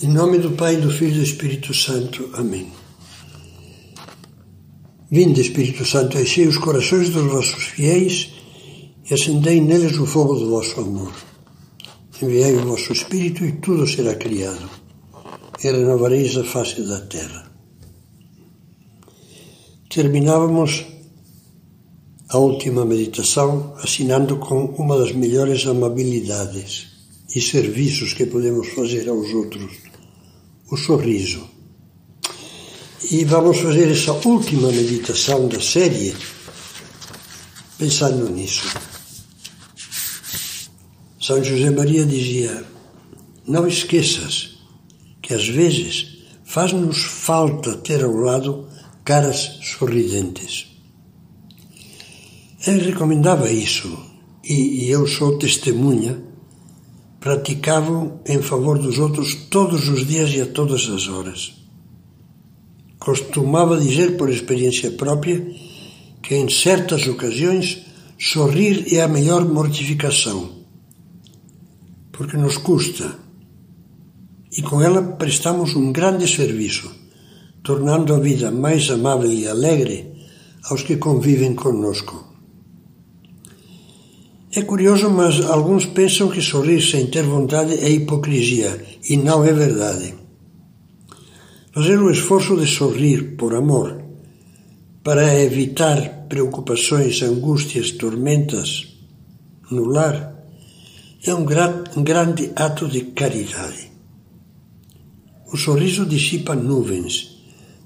Em nome do Pai, do Filho e do Espírito Santo. Amém. Vinde, Espírito Santo, enchei os corações dos vossos fiéis e acendei neles o fogo do vosso amor. Enviai o vosso Espírito e tudo será criado, e renovareis a face da terra. Terminávamos a última meditação assinando com uma das melhores amabilidades e serviços que podemos fazer aos outros o sorriso. E vamos fazer essa última meditação da série pensando nisso. São José Maria dizia: Não esqueças que às vezes faz-nos falta ter ao lado caras sorridentes. Ele recomendava isso e eu sou testemunha praticavam em favor dos outros todos os dias e a todas as horas. Costumava dizer por experiência própria que em certas ocasiões sorrir é a melhor mortificação, porque nos custa e com ela prestamos um grande serviço, tornando a vida mais amável e alegre aos que convivem conosco. É curioso, mas alguns pensam que sorrir sem ter vontade é hipocrisia, e não é verdade. Fazer o esforço de sorrir por amor, para evitar preocupações, angústias, tormentas no lar, é um, um grande ato de caridade. O sorriso dissipa nuvens,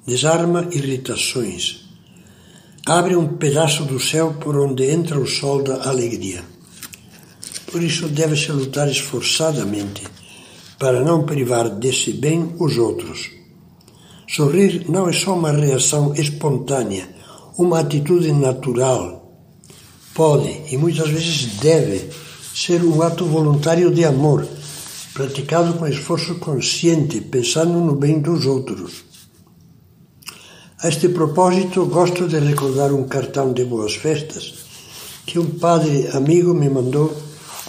desarma irritações, abre um pedaço do céu por onde entra o sol da alegria. Por isso deve-se lutar esforçadamente para não privar desse bem os outros. Sorrir não é só uma reação espontânea, uma atitude natural. Pode e muitas vezes deve ser um ato voluntário de amor, praticado com esforço consciente, pensando no bem dos outros. A este propósito, gosto de recordar um cartão de boas festas que um padre amigo me mandou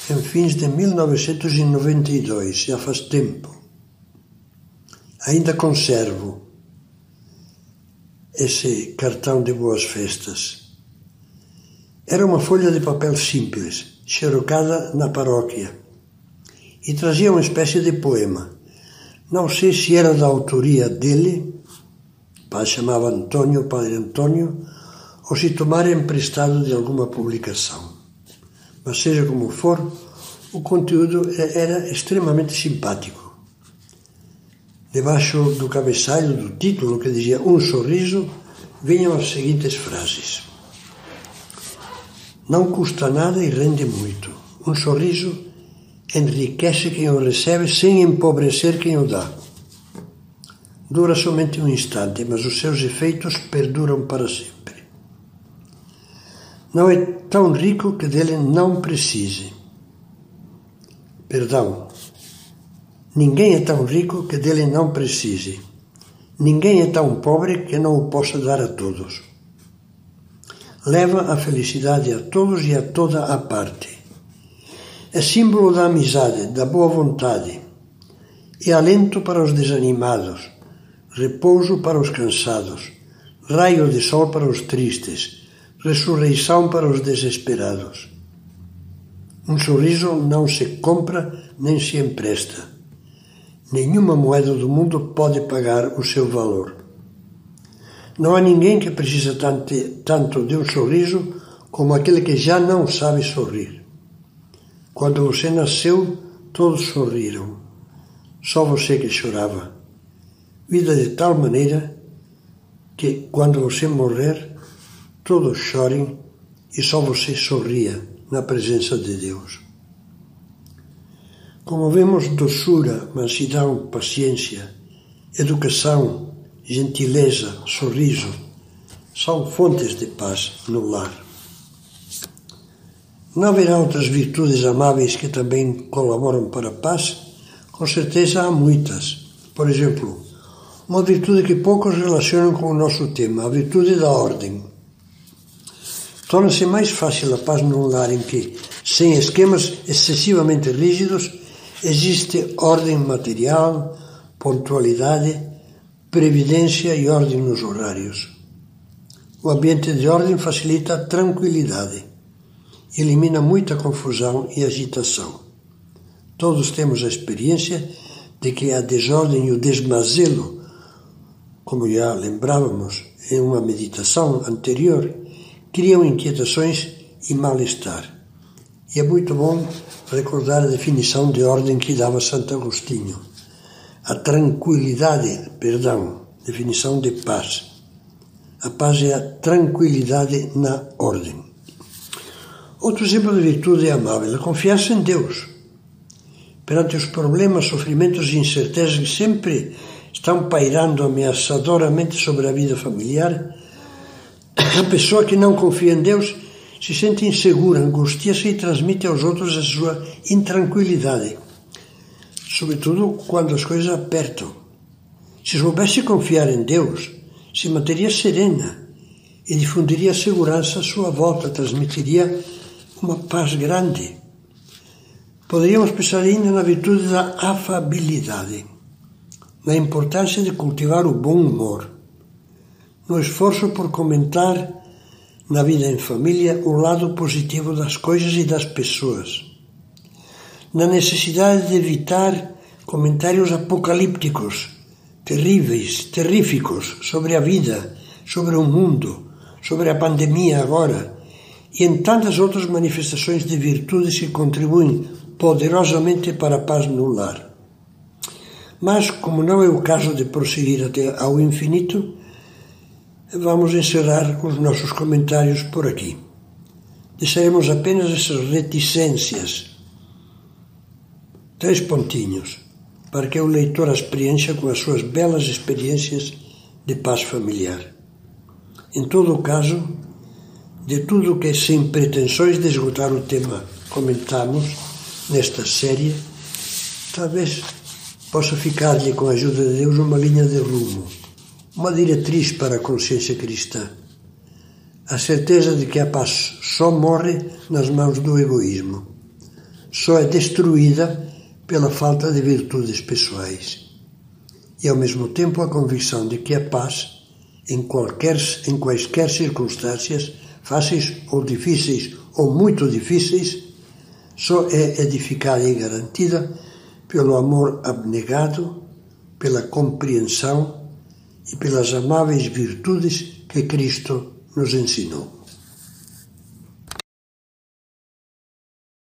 em fins de 1992, já faz tempo. Ainda conservo esse cartão de boas festas. Era uma folha de papel simples, xerocada na paróquia, e trazia uma espécie de poema. Não sei se era da autoria dele, pai chamava Antônio, padre Antônio, ou se tomara emprestado de alguma publicação. Mas seja como for, o conteúdo era extremamente simpático. Debaixo do cabeçalho do título, que dizia Um sorriso, vinham as seguintes frases: Não custa nada e rende muito. Um sorriso enriquece quem o recebe sem empobrecer quem o dá. Dura somente um instante, mas os seus efeitos perduram para sempre. Não é tão rico que dele não precise. Perdão. Ninguém é tão rico que dele não precise. Ninguém é tão pobre que não o possa dar a todos. Leva a felicidade a todos e a toda a parte. É símbolo da amizade, da boa vontade. É alento para os desanimados, repouso para os cansados, raio de sol para os tristes, ressurreição para os desesperados. Um sorriso não se compra nem se empresta. Nenhuma moeda do mundo pode pagar o seu valor. Não há ninguém que precisa tanto de um sorriso como aquele que já não sabe sorrir. Quando você nasceu, todos sorriram. Só você que chorava. Vida de tal maneira que, quando você morrer, todos chorem e só você sorria na presença de Deus. Como vemos, doçura, mansidão, paciência, educação, gentileza, sorriso são fontes de paz no lar. Não haverá outras virtudes amáveis que também colaboram para a paz? Com certeza há muitas. Por exemplo, uma virtude que poucos relacionam com o nosso tema, a virtude da ordem. Torna-se mais fácil a paz num lar em que, sem esquemas excessivamente rígidos, existe ordem material, pontualidade, previdência e ordem nos horários. O ambiente de ordem facilita a tranquilidade, elimina muita confusão e agitação. Todos temos a experiência de que a desordem e o desmazelo, como já lembrávamos em uma meditação anterior, criam inquietações e mal-estar. E é muito bom recordar a definição de ordem que dava Santo Agostinho. A tranquilidade, perdão, definição de paz. A paz é a tranquilidade na ordem. Outro exemplo de virtude é amável, a confiança em Deus perante os problemas, sofrimentos e incertezas que sempre estão pairando ameaçadoramente sobre a vida familiar, a pessoa que não confia em Deus se sente insegura, angustia-se e transmite aos outros a sua intranquilidade, sobretudo quando as coisas apertam. Se soubesse confiar em Deus, se manteria serena e difundiria segurança à sua volta, transmitiria uma paz grande. Poderíamos pensar ainda na virtude da afabilidade, na importância de cultivar o bom humor, no esforço por comentar na vida em família o lado positivo das coisas e das pessoas, na necessidade de evitar comentários apocalípticos, terríveis, terríficos sobre a vida, sobre o mundo, sobre a pandemia agora e em tantas outras manifestações de virtudes que contribuem poderosamente para a paz no lar. Mas, como não é o caso de prosseguir até ao infinito, vamos encerrar os nossos comentários por aqui. Deixaremos apenas essas reticências, três pontinhos, para que o leitor as preencha com as suas belas experiências de paz familiar. Em todo o caso, de tudo que sem pretensões de esgotar o tema comentamos, nesta série, talvez possa ficar-lhe, com a ajuda de Deus, uma linha de rumo, uma diretriz para a consciência cristã. A certeza de que a paz só morre nas mãos do egoísmo, só é destruída pela falta de virtudes pessoais. E ao mesmo tempo a convicção de que a paz, em, qualquer, em quaisquer circunstâncias, fáceis ou difíceis ou muito difíceis, só é edificada e garantida pelo amor abnegado, pela compreensão e pelas amáveis virtudes que Cristo nos ensinou.